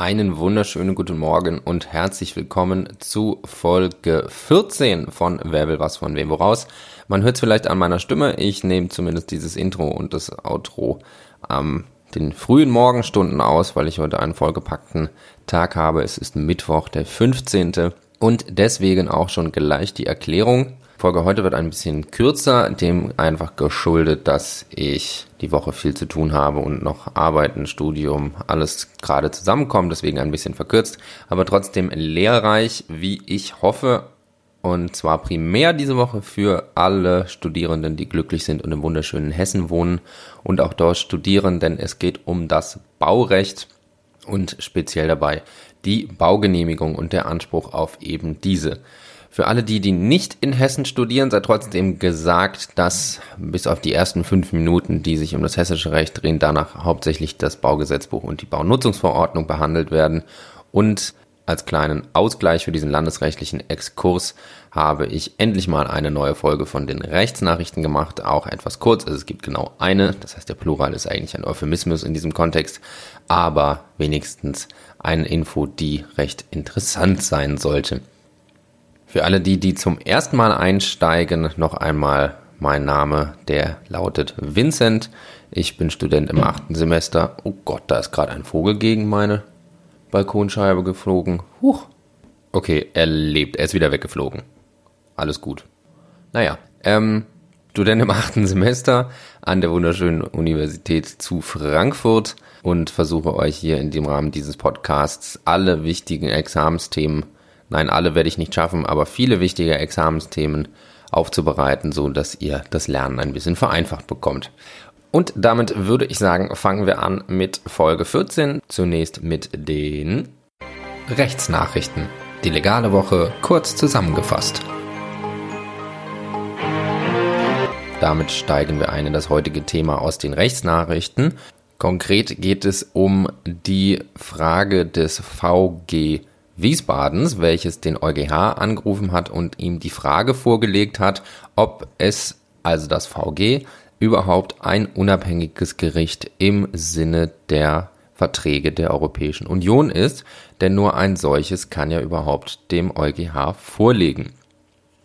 Einen wunderschönen guten Morgen und herzlich willkommen zu Folge 14 von Wer will was von wem woraus. Man hört es vielleicht an meiner Stimme, ich nehme zumindest dieses Intro und das Outro am den frühen Morgenstunden aus, weil ich heute einen vollgepackten Tag habe. Es ist Mittwoch, der 15. Und deswegen auch schon gleich die Erklärung. Folge heute wird ein bisschen kürzer, dem einfach geschuldet, dass ich die Woche viel zu tun habe und noch Arbeiten, Studium, alles gerade zusammenkommt, deswegen ein bisschen verkürzt, aber trotzdem lehrreich, wie ich hoffe. Und zwar primär diese Woche für alle Studierenden, die glücklich sind und im wunderschönen Hessen wohnen und auch dort studieren, denn es geht um das Baurecht und speziell dabei die Baugenehmigung und der Anspruch auf eben diese. Für alle die, die nicht in Hessen studieren, sei trotzdem gesagt, dass bis auf die ersten fünf Minuten, die sich um das hessische Recht drehen, danach hauptsächlich das Baugesetzbuch und die Baunutzungsverordnung behandelt werden. Und als kleinen Ausgleich für diesen landesrechtlichen Exkurs habe ich endlich mal eine neue Folge von den Rechtsnachrichten gemacht, auch etwas kurz. Also es gibt genau eine, das heißt der Plural ist eigentlich ein Euphemismus in diesem Kontext, aber wenigstens eine Info, die recht interessant sein sollte. Für alle die, die zum ersten Mal einsteigen, noch einmal mein Name, der lautet Vincent. Ich bin Student im achten Semester. Oh Gott, da ist gerade ein Vogel gegen meine Balkonscheibe geflogen. Huch. Okay, er lebt. Er ist wieder weggeflogen. Alles gut. Naja, ähm, Student im achten Semester an der wunderschönen Universität zu Frankfurt und versuche euch hier in dem Rahmen dieses Podcasts alle wichtigen Examensthemen Nein, alle werde ich nicht schaffen, aber viele wichtige Examensthemen aufzubereiten, so dass ihr das Lernen ein bisschen vereinfacht bekommt. Und damit würde ich sagen, fangen wir an mit Folge 14. Zunächst mit den Rechtsnachrichten. Die legale Woche kurz zusammengefasst. Damit steigen wir ein in das heutige Thema aus den Rechtsnachrichten. Konkret geht es um die Frage des VG Wiesbadens, welches den EuGH angerufen hat und ihm die Frage vorgelegt hat, ob es, also das VG, überhaupt ein unabhängiges Gericht im Sinne der Verträge der Europäischen Union ist, denn nur ein solches kann ja überhaupt dem EuGH vorlegen.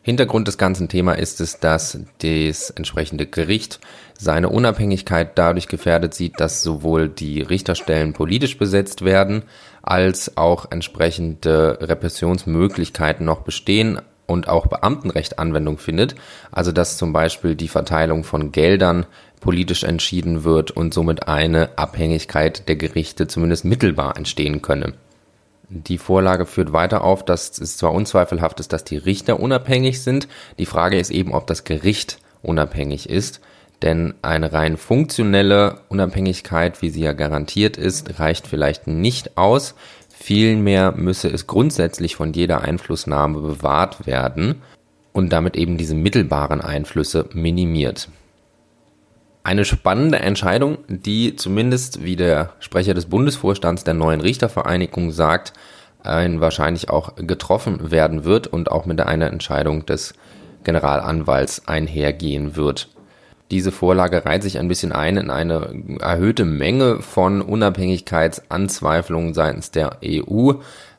Hintergrund des ganzen Thema ist es, dass das entsprechende Gericht seine Unabhängigkeit dadurch gefährdet sieht, dass sowohl die Richterstellen politisch besetzt werden, als auch entsprechende Repressionsmöglichkeiten noch bestehen und auch Beamtenrecht Anwendung findet. Also dass zum Beispiel die Verteilung von Geldern politisch entschieden wird und somit eine Abhängigkeit der Gerichte zumindest mittelbar entstehen könne. Die Vorlage führt weiter auf, dass es zwar unzweifelhaft ist, dass die Richter unabhängig sind. Die Frage ist eben, ob das Gericht unabhängig ist. Denn eine rein funktionelle Unabhängigkeit, wie sie ja garantiert ist, reicht vielleicht nicht aus. Vielmehr müsse es grundsätzlich von jeder Einflussnahme bewahrt werden und damit eben diese mittelbaren Einflüsse minimiert. Eine spannende Entscheidung, die zumindest, wie der Sprecher des Bundesvorstands der neuen Richtervereinigung sagt, ein wahrscheinlich auch getroffen werden wird und auch mit einer Entscheidung des Generalanwalts einhergehen wird. Diese Vorlage reiht sich ein bisschen ein in eine erhöhte Menge von Unabhängigkeitsanzweiflungen seitens der EU.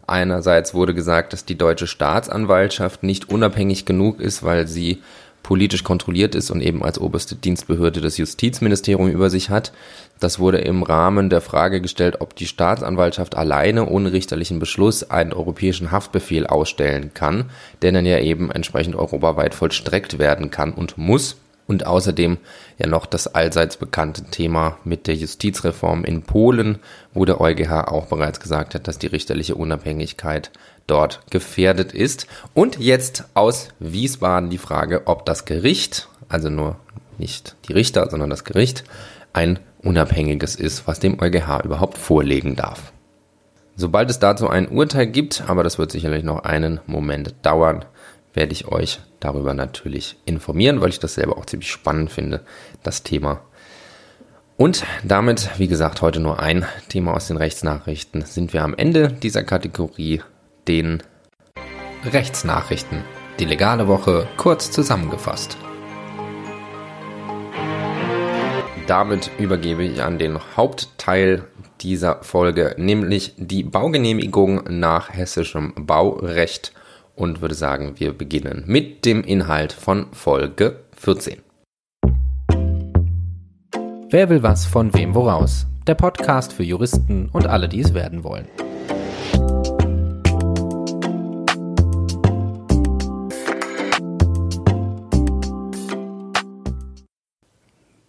Einerseits wurde gesagt, dass die deutsche Staatsanwaltschaft nicht unabhängig genug ist, weil sie politisch kontrolliert ist und eben als oberste Dienstbehörde das Justizministerium über sich hat. Das wurde im Rahmen der Frage gestellt, ob die Staatsanwaltschaft alleine ohne richterlichen Beschluss einen europäischen Haftbefehl ausstellen kann, der dann ja eben entsprechend europaweit vollstreckt werden kann und muss. Und außerdem ja noch das allseits bekannte Thema mit der Justizreform in Polen, wo der EuGH auch bereits gesagt hat, dass die richterliche Unabhängigkeit dort gefährdet ist. Und jetzt aus Wiesbaden die Frage, ob das Gericht, also nur nicht die Richter, sondern das Gericht, ein unabhängiges ist, was dem EuGH überhaupt vorlegen darf. Sobald es dazu ein Urteil gibt, aber das wird sicherlich noch einen Moment dauern, werde ich euch darüber natürlich informieren, weil ich das selber auch ziemlich spannend finde, das Thema. Und damit, wie gesagt, heute nur ein Thema aus den Rechtsnachrichten, sind wir am Ende dieser Kategorie, den Rechtsnachrichten. Die legale Woche kurz zusammengefasst. Damit übergebe ich an den Hauptteil dieser Folge, nämlich die Baugenehmigung nach hessischem Baurecht und würde sagen, wir beginnen mit dem Inhalt von Folge 14. Wer will was von wem woraus? Der Podcast für Juristen und alle, die es werden wollen.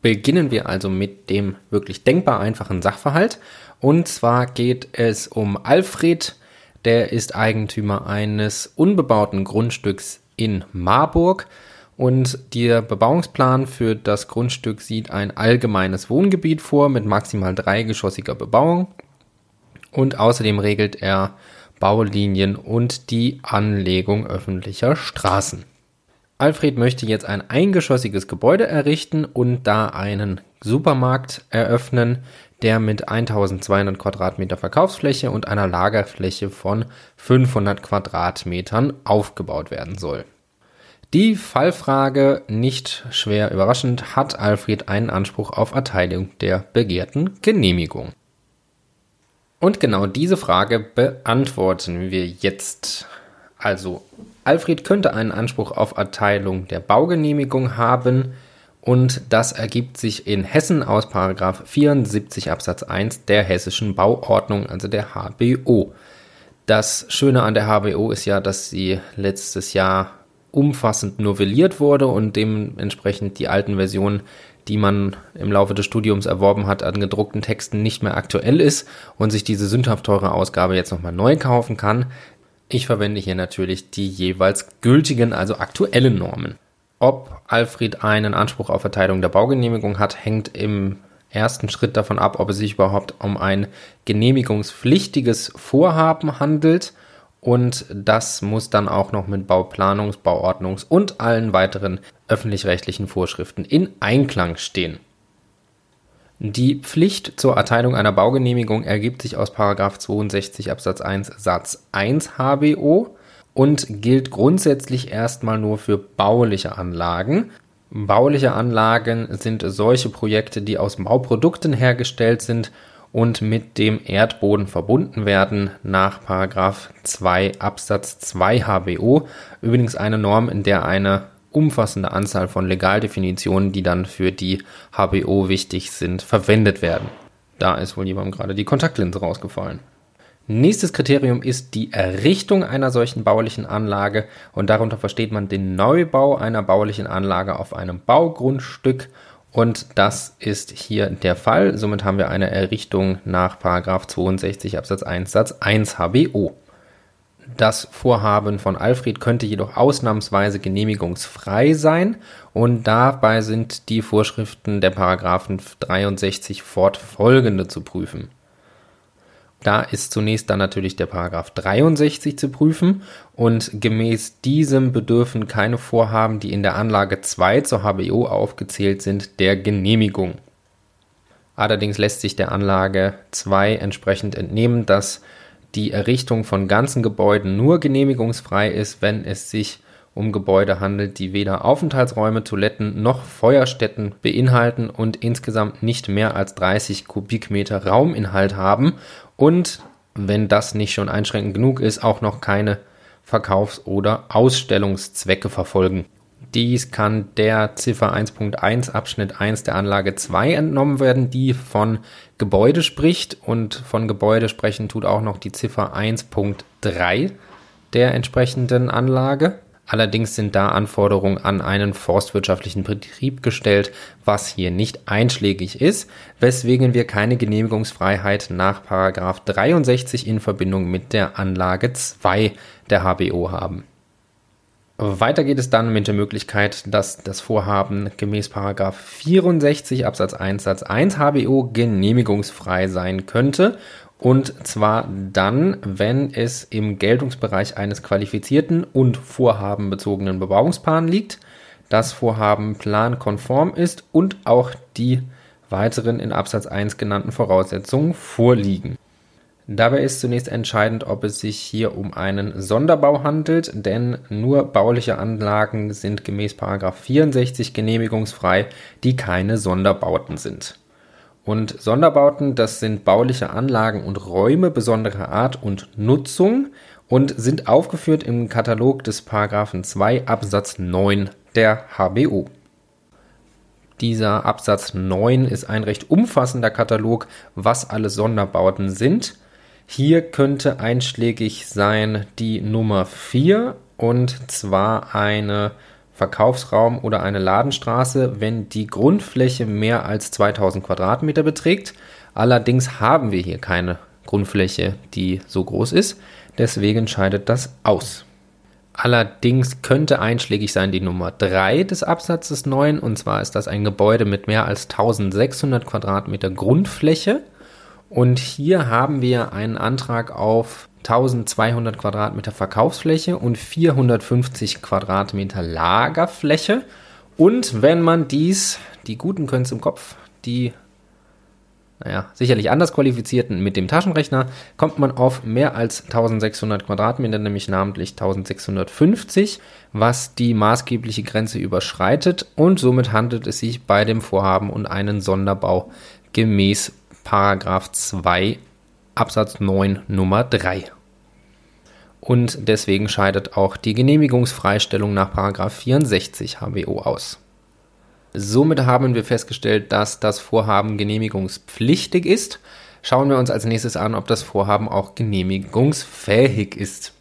Beginnen wir also mit dem wirklich denkbar einfachen Sachverhalt. Und zwar geht es um Alfred, der ist Eigentümer eines unbebauten Grundstücks in Marburg. Und der Bebauungsplan für das Grundstück sieht ein allgemeines Wohngebiet vor mit maximal dreigeschossiger Bebauung. Und außerdem regelt er Baulinien und die Anlegung öffentlicher Straßen. Alfred möchte jetzt ein eingeschossiges Gebäude errichten und da einen Supermarkt eröffnen, der mit 1200 Quadratmeter Verkaufsfläche und einer Lagerfläche von 500 Quadratmetern aufgebaut werden soll. Die Fallfrage, nicht schwer überraschend, hat Alfred einen Anspruch auf Erteilung der begehrten Genehmigung. Und genau diese Frage beantworten wir jetzt. Also Alfred könnte einen Anspruch auf Erteilung der Baugenehmigung haben und das ergibt sich in Hessen aus 74 Absatz 1 der hessischen Bauordnung, also der HBO. Das Schöne an der HBO ist ja, dass sie letztes Jahr umfassend novelliert wurde und dementsprechend die alten Versionen, die man im Laufe des Studiums erworben hat, an gedruckten Texten nicht mehr aktuell ist und sich diese sündhaft teure Ausgabe jetzt nochmal neu kaufen kann. Ich verwende hier natürlich die jeweils gültigen, also aktuellen Normen. Ob Alfred einen Anspruch auf Verteilung der Baugenehmigung hat, hängt im ersten Schritt davon ab, ob es sich überhaupt um ein genehmigungspflichtiges Vorhaben handelt. Und das muss dann auch noch mit Bauplanungs-, Bauordnungs- und allen weiteren öffentlich-rechtlichen Vorschriften in Einklang stehen. Die Pflicht zur Erteilung einer Baugenehmigung ergibt sich aus 62 Absatz 1 Satz 1 HBO und gilt grundsätzlich erstmal nur für bauliche Anlagen. Bauliche Anlagen sind solche Projekte, die aus Bauprodukten hergestellt sind und mit dem Erdboden verbunden werden nach 2 Absatz 2 HBO. Übrigens eine Norm, in der eine umfassende Anzahl von Legaldefinitionen, die dann für die HBO wichtig sind, verwendet werden. Da ist wohl jemandem gerade die Kontaktlinse rausgefallen. Nächstes Kriterium ist die Errichtung einer solchen baulichen Anlage und darunter versteht man den Neubau einer baulichen Anlage auf einem Baugrundstück und das ist hier der Fall. Somit haben wir eine Errichtung nach 62 Absatz 1 Satz 1 HBO. Das Vorhaben von Alfred könnte jedoch ausnahmsweise genehmigungsfrei sein und dabei sind die Vorschriften der Paragraphen 63 fortfolgende zu prüfen. Da ist zunächst dann natürlich der Paragraph 63 zu prüfen und gemäß diesem bedürfen keine Vorhaben, die in der Anlage 2 zur HBO aufgezählt sind, der Genehmigung. Allerdings lässt sich der Anlage 2 entsprechend entnehmen, dass die Errichtung von ganzen Gebäuden nur genehmigungsfrei ist, wenn es sich um Gebäude handelt, die weder Aufenthaltsräume, Toiletten noch Feuerstätten beinhalten und insgesamt nicht mehr als 30 Kubikmeter Rauminhalt haben und, wenn das nicht schon einschränkend genug ist, auch noch keine Verkaufs- oder Ausstellungszwecke verfolgen. Dies kann der Ziffer 1.1 Abschnitt 1 der Anlage 2 entnommen werden, die von Gebäude spricht und von Gebäude sprechen tut auch noch die Ziffer 1.3 der entsprechenden Anlage. Allerdings sind da Anforderungen an einen forstwirtschaftlichen Betrieb gestellt, was hier nicht einschlägig ist, weswegen wir keine Genehmigungsfreiheit nach 63 in Verbindung mit der Anlage 2 der HBO haben. Weiter geht es dann mit der Möglichkeit, dass das Vorhaben gemäß 64 Absatz 1 Satz 1 HBO genehmigungsfrei sein könnte und zwar dann, wenn es im Geltungsbereich eines qualifizierten und vorhabenbezogenen Bebauungsplans liegt, das Vorhaben plankonform ist und auch die weiteren in Absatz 1 genannten Voraussetzungen vorliegen. Dabei ist zunächst entscheidend, ob es sich hier um einen Sonderbau handelt, denn nur bauliche Anlagen sind gemäß 64 genehmigungsfrei, die keine Sonderbauten sind. Und Sonderbauten, das sind bauliche Anlagen und Räume besonderer Art und Nutzung und sind aufgeführt im Katalog des Paragraphen 2 Absatz 9 der HBO. Dieser Absatz 9 ist ein recht umfassender Katalog, was alle Sonderbauten sind. Hier könnte einschlägig sein die Nummer 4 und zwar eine Verkaufsraum oder eine Ladenstraße, wenn die Grundfläche mehr als 2000 Quadratmeter beträgt. Allerdings haben wir hier keine Grundfläche, die so groß ist. Deswegen scheidet das aus. Allerdings könnte einschlägig sein die Nummer 3 des Absatzes 9. Und zwar ist das ein Gebäude mit mehr als 1600 Quadratmeter Grundfläche. Und hier haben wir einen Antrag auf 1200 Quadratmeter Verkaufsfläche und 450 Quadratmeter Lagerfläche. Und wenn man dies, die Guten können es im Kopf, die naja, sicherlich anders qualifizierten mit dem Taschenrechner, kommt man auf mehr als 1600 Quadratmeter, nämlich namentlich 1650, was die maßgebliche Grenze überschreitet und somit handelt es sich bei dem Vorhaben um einen Sonderbau gemäß Paragraph 2 Absatz 9 Nummer 3 und deswegen scheidet auch die Genehmigungsfreistellung nach 64 HWO aus. Somit haben wir festgestellt, dass das Vorhaben genehmigungspflichtig ist. Schauen wir uns als nächstes an, ob das Vorhaben auch genehmigungsfähig ist.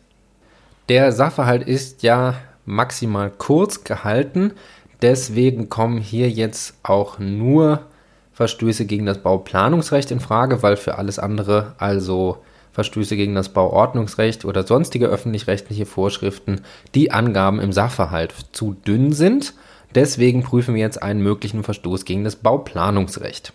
Der Sachverhalt ist ja maximal kurz gehalten, deswegen kommen hier jetzt auch nur Verstöße gegen das Bauplanungsrecht in Frage, weil für alles andere, also Verstöße gegen das Bauordnungsrecht oder sonstige öffentlich-rechtliche Vorschriften die Angaben im Sachverhalt zu dünn sind. Deswegen prüfen wir jetzt einen möglichen Verstoß gegen das Bauplanungsrecht.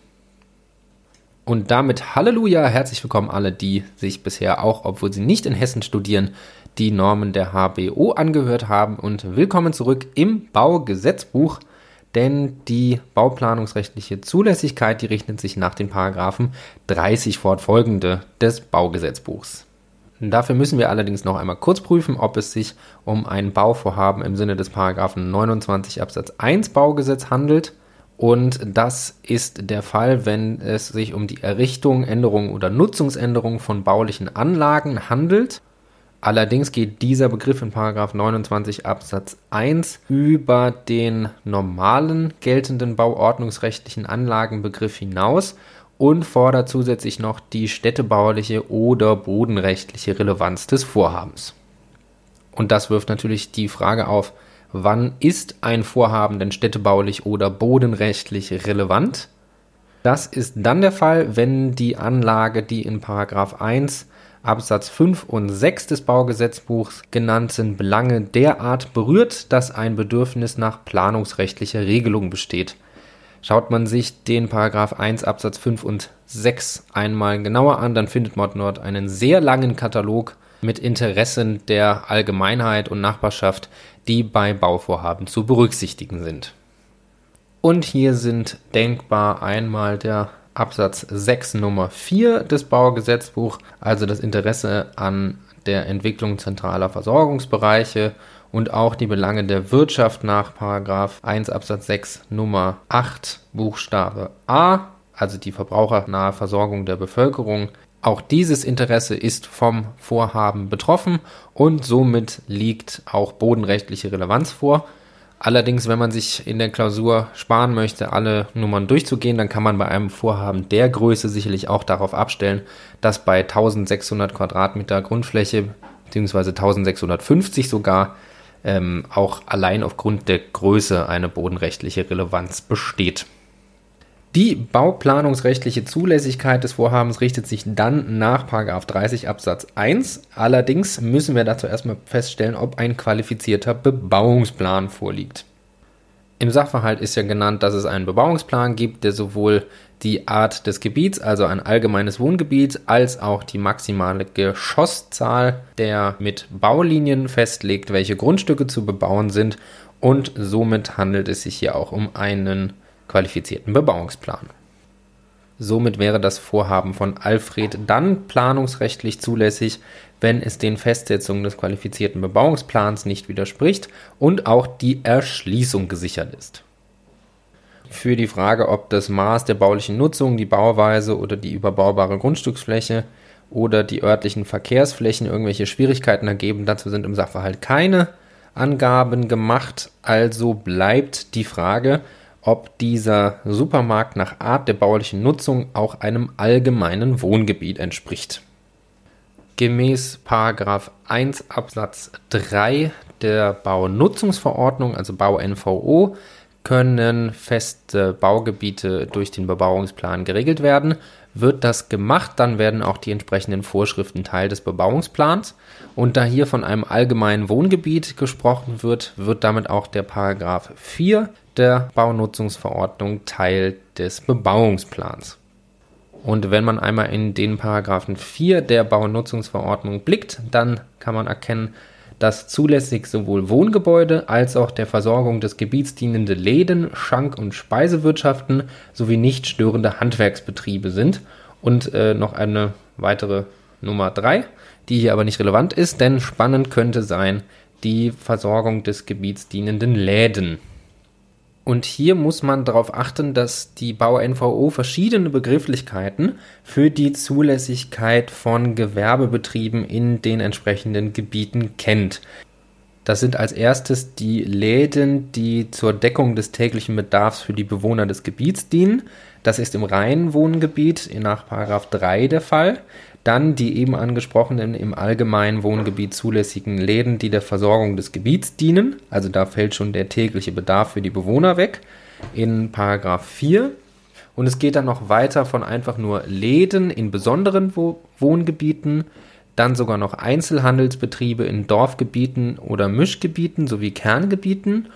Und damit Halleluja, herzlich willkommen alle, die sich bisher auch, obwohl sie nicht in Hessen studieren, die Normen der HBO angehört haben und willkommen zurück im Baugesetzbuch denn die bauplanungsrechtliche Zulässigkeit, die richtet sich nach den Paragraphen 30 fortfolgende des Baugesetzbuchs. Dafür müssen wir allerdings noch einmal kurz prüfen, ob es sich um ein Bauvorhaben im Sinne des Paragraphen 29 Absatz 1 Baugesetz handelt. Und das ist der Fall, wenn es sich um die Errichtung, Änderung oder Nutzungsänderung von baulichen Anlagen handelt Allerdings geht dieser Begriff in 29 Absatz 1 über den normalen geltenden bauordnungsrechtlichen Anlagenbegriff hinaus und fordert zusätzlich noch die städtebauliche oder bodenrechtliche Relevanz des Vorhabens. Und das wirft natürlich die Frage auf, wann ist ein Vorhaben denn städtebaulich oder bodenrechtlich relevant? Das ist dann der Fall, wenn die Anlage, die in 1 Absatz 5 und 6 des Baugesetzbuchs genannten Belange derart berührt, dass ein Bedürfnis nach planungsrechtlicher Regelung besteht. Schaut man sich den Paragraph 1 Absatz 5 und 6 einmal genauer an, dann findet man dort einen sehr langen Katalog mit Interessen der Allgemeinheit und Nachbarschaft, die bei Bauvorhaben zu berücksichtigen sind. Und hier sind denkbar einmal der Absatz 6 Nummer 4 des Baugesetzbuchs, also das Interesse an der Entwicklung zentraler Versorgungsbereiche und auch die Belange der Wirtschaft nach 1 Absatz 6 Nummer 8 Buchstabe A, also die verbrauchernahe Versorgung der Bevölkerung. Auch dieses Interesse ist vom Vorhaben betroffen und somit liegt auch bodenrechtliche Relevanz vor. Allerdings, wenn man sich in der Klausur sparen möchte, alle Nummern durchzugehen, dann kann man bei einem Vorhaben der Größe sicherlich auch darauf abstellen, dass bei 1600 Quadratmeter Grundfläche beziehungsweise 1650 sogar ähm, auch allein aufgrund der Größe eine bodenrechtliche Relevanz besteht. Die bauplanungsrechtliche Zulässigkeit des Vorhabens richtet sich dann nach 30 Absatz 1. Allerdings müssen wir dazu erstmal feststellen, ob ein qualifizierter Bebauungsplan vorliegt. Im Sachverhalt ist ja genannt, dass es einen Bebauungsplan gibt, der sowohl die Art des Gebiets, also ein allgemeines Wohngebiet, als auch die maximale Geschosszahl der mit Baulinien festlegt, welche Grundstücke zu bebauen sind und somit handelt es sich hier auch um einen qualifizierten Bebauungsplan. Somit wäre das Vorhaben von Alfred dann planungsrechtlich zulässig, wenn es den Festsetzungen des qualifizierten Bebauungsplans nicht widerspricht und auch die Erschließung gesichert ist. für die Frage, ob das Maß der baulichen Nutzung, die Bauweise oder die überbaubare Grundstücksfläche oder die örtlichen Verkehrsflächen irgendwelche Schwierigkeiten ergeben. Dazu sind im Sachverhalt keine Angaben gemacht. Also bleibt die Frage, ob dieser Supermarkt nach Art der baulichen Nutzung auch einem allgemeinen Wohngebiet entspricht. Gemäß 1 Absatz 3 der Baunutzungsverordnung, also Bau-NVO, können feste Baugebiete durch den Bebauungsplan geregelt werden. Wird das gemacht, dann werden auch die entsprechenden Vorschriften Teil des Bebauungsplans. Und da hier von einem allgemeinen Wohngebiet gesprochen wird, wird damit auch der Paragraph 4 der Baunutzungsverordnung Teil des Bebauungsplans. Und wenn man einmal in den Paragraphen 4 der Baunutzungsverordnung blickt, dann kann man erkennen, dass zulässig sowohl Wohngebäude als auch der Versorgung des Gebiets dienende Läden, Schank- und Speisewirtschaften sowie nicht störende Handwerksbetriebe sind. Und äh, noch eine weitere Nummer 3, die hier aber nicht relevant ist, denn spannend könnte sein die Versorgung des Gebiets dienenden Läden. Und hier muss man darauf achten, dass die Bau-NVO verschiedene Begrifflichkeiten für die Zulässigkeit von Gewerbebetrieben in den entsprechenden Gebieten kennt. Das sind als erstes die Läden, die zur Deckung des täglichen Bedarfs für die Bewohner des Gebiets dienen. Das ist im reinen Wohngebiet nach 3 der Fall. Dann die eben angesprochenen im allgemeinen Wohngebiet zulässigen Läden, die der Versorgung des Gebiets dienen. Also da fällt schon der tägliche Bedarf für die Bewohner weg in Paragraph 4. Und es geht dann noch weiter von einfach nur Läden in besonderen Wohngebieten, dann sogar noch Einzelhandelsbetriebe in Dorfgebieten oder Mischgebieten sowie Kerngebieten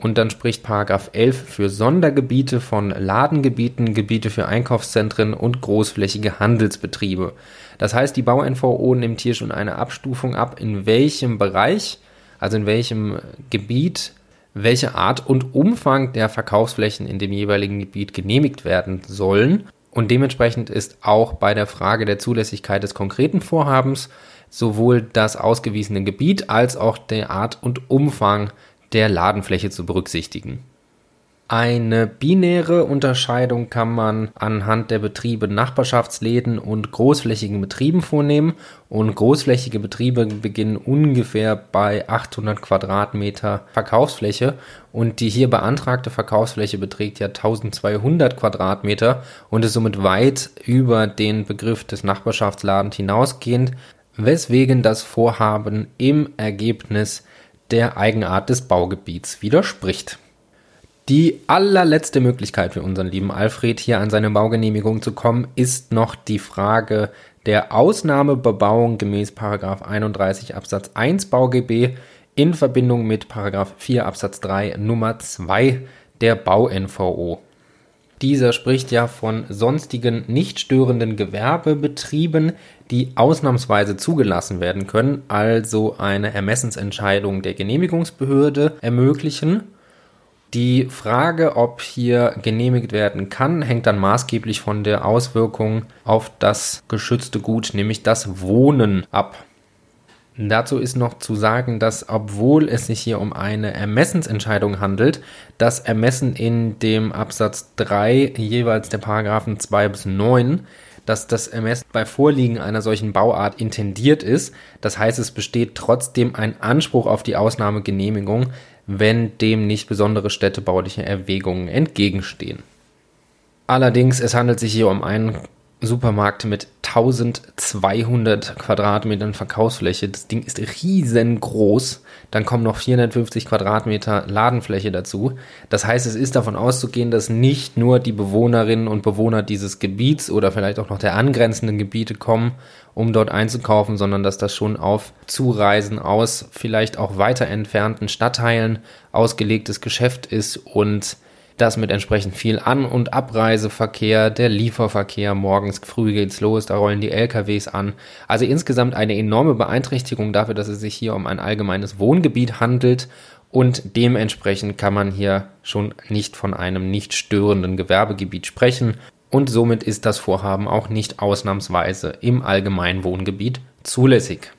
und dann spricht Paragraph 11 für Sondergebiete von Ladengebieten, Gebiete für Einkaufszentren und großflächige Handelsbetriebe. Das heißt, die Bau-NVO nimmt hier schon eine Abstufung ab, in welchem Bereich, also in welchem Gebiet, welche Art und Umfang der Verkaufsflächen in dem jeweiligen Gebiet genehmigt werden sollen. Und dementsprechend ist auch bei der Frage der Zulässigkeit des konkreten Vorhabens sowohl das ausgewiesene Gebiet als auch der Art und Umfang der Ladenfläche zu berücksichtigen. Eine binäre Unterscheidung kann man anhand der Betriebe Nachbarschaftsläden und großflächigen Betrieben vornehmen und großflächige Betriebe beginnen ungefähr bei 800 Quadratmeter Verkaufsfläche und die hier beantragte Verkaufsfläche beträgt ja 1200 Quadratmeter und ist somit weit über den Begriff des Nachbarschaftsladens hinausgehend, weswegen das Vorhaben im Ergebnis der Eigenart des Baugebiets widerspricht. Die allerletzte Möglichkeit für unseren lieben Alfred hier an seine Baugenehmigung zu kommen, ist noch die Frage der Ausnahmebebauung gemäß 31 Absatz 1 BauGB in Verbindung mit 4 Absatz 3 Nummer 2 der Bau-NVO. Dieser spricht ja von sonstigen nicht störenden Gewerbebetrieben, die ausnahmsweise zugelassen werden können, also eine Ermessensentscheidung der Genehmigungsbehörde ermöglichen. Die Frage, ob hier genehmigt werden kann, hängt dann maßgeblich von der Auswirkung auf das geschützte Gut, nämlich das Wohnen ab. Dazu ist noch zu sagen, dass obwohl es sich hier um eine Ermessensentscheidung handelt, das Ermessen in dem Absatz 3 jeweils der Paragraphen 2 bis 9, dass das Ermessen bei Vorliegen einer solchen Bauart intendiert ist. Das heißt, es besteht trotzdem ein Anspruch auf die Ausnahmegenehmigung, wenn dem nicht besondere städtebauliche Erwägungen entgegenstehen. Allerdings, es handelt sich hier um einen Supermarkt mit 1200 Quadratmetern Verkaufsfläche. Das Ding ist riesengroß. Dann kommen noch 450 Quadratmeter Ladenfläche dazu. Das heißt, es ist davon auszugehen, dass nicht nur die Bewohnerinnen und Bewohner dieses Gebiets oder vielleicht auch noch der angrenzenden Gebiete kommen, um dort einzukaufen, sondern dass das schon auf Zureisen aus vielleicht auch weiter entfernten Stadtteilen ausgelegtes Geschäft ist und das mit entsprechend viel An- und Abreiseverkehr, der Lieferverkehr, morgens früh geht's los, da rollen die LKWs an. Also insgesamt eine enorme Beeinträchtigung dafür, dass es sich hier um ein allgemeines Wohngebiet handelt und dementsprechend kann man hier schon nicht von einem nicht störenden Gewerbegebiet sprechen und somit ist das Vorhaben auch nicht ausnahmsweise im Allgemeinwohngebiet zulässig.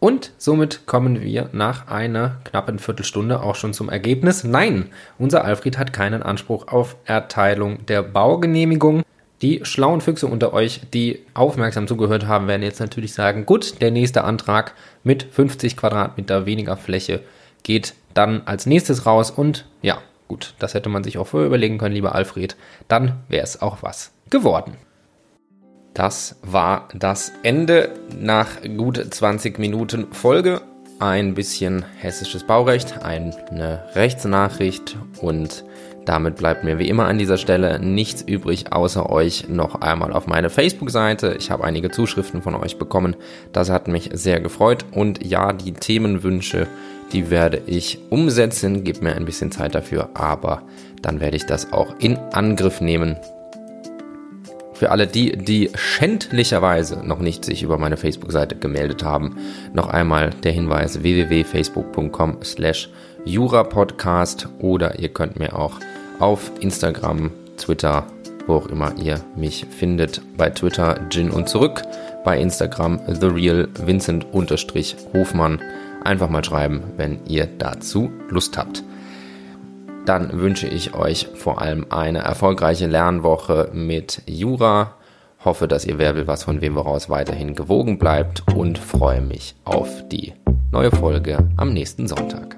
Und somit kommen wir nach einer knappen Viertelstunde auch schon zum Ergebnis. Nein, unser Alfred hat keinen Anspruch auf Erteilung der Baugenehmigung. Die schlauen Füchse unter euch, die aufmerksam zugehört haben, werden jetzt natürlich sagen, gut, der nächste Antrag mit 50 Quadratmeter weniger Fläche geht dann als nächstes raus und ja, gut, das hätte man sich auch vorher überlegen können, lieber Alfred. Dann wäre es auch was geworden. Das war das Ende nach gut 20 Minuten Folge. Ein bisschen hessisches Baurecht, eine Rechtsnachricht und damit bleibt mir wie immer an dieser Stelle nichts übrig, außer euch noch einmal auf meine Facebook-Seite. Ich habe einige Zuschriften von euch bekommen. Das hat mich sehr gefreut. Und ja, die Themenwünsche, die werde ich umsetzen. Gebt mir ein bisschen Zeit dafür, aber dann werde ich das auch in Angriff nehmen. Für alle die, die schändlicherweise noch nicht sich über meine Facebook-Seite gemeldet haben, noch einmal der Hinweis www.facebook.com slash jurapodcast oder ihr könnt mir auch auf Instagram, Twitter, wo auch immer ihr mich findet, bei Twitter Gin und zurück, bei Instagram The Real Vincent Hofmann einfach mal schreiben, wenn ihr dazu Lust habt dann wünsche ich euch vor allem eine erfolgreiche Lernwoche mit Jura. Hoffe, dass ihr Wer will was von wem woraus weiterhin gewogen bleibt und freue mich auf die neue Folge am nächsten Sonntag.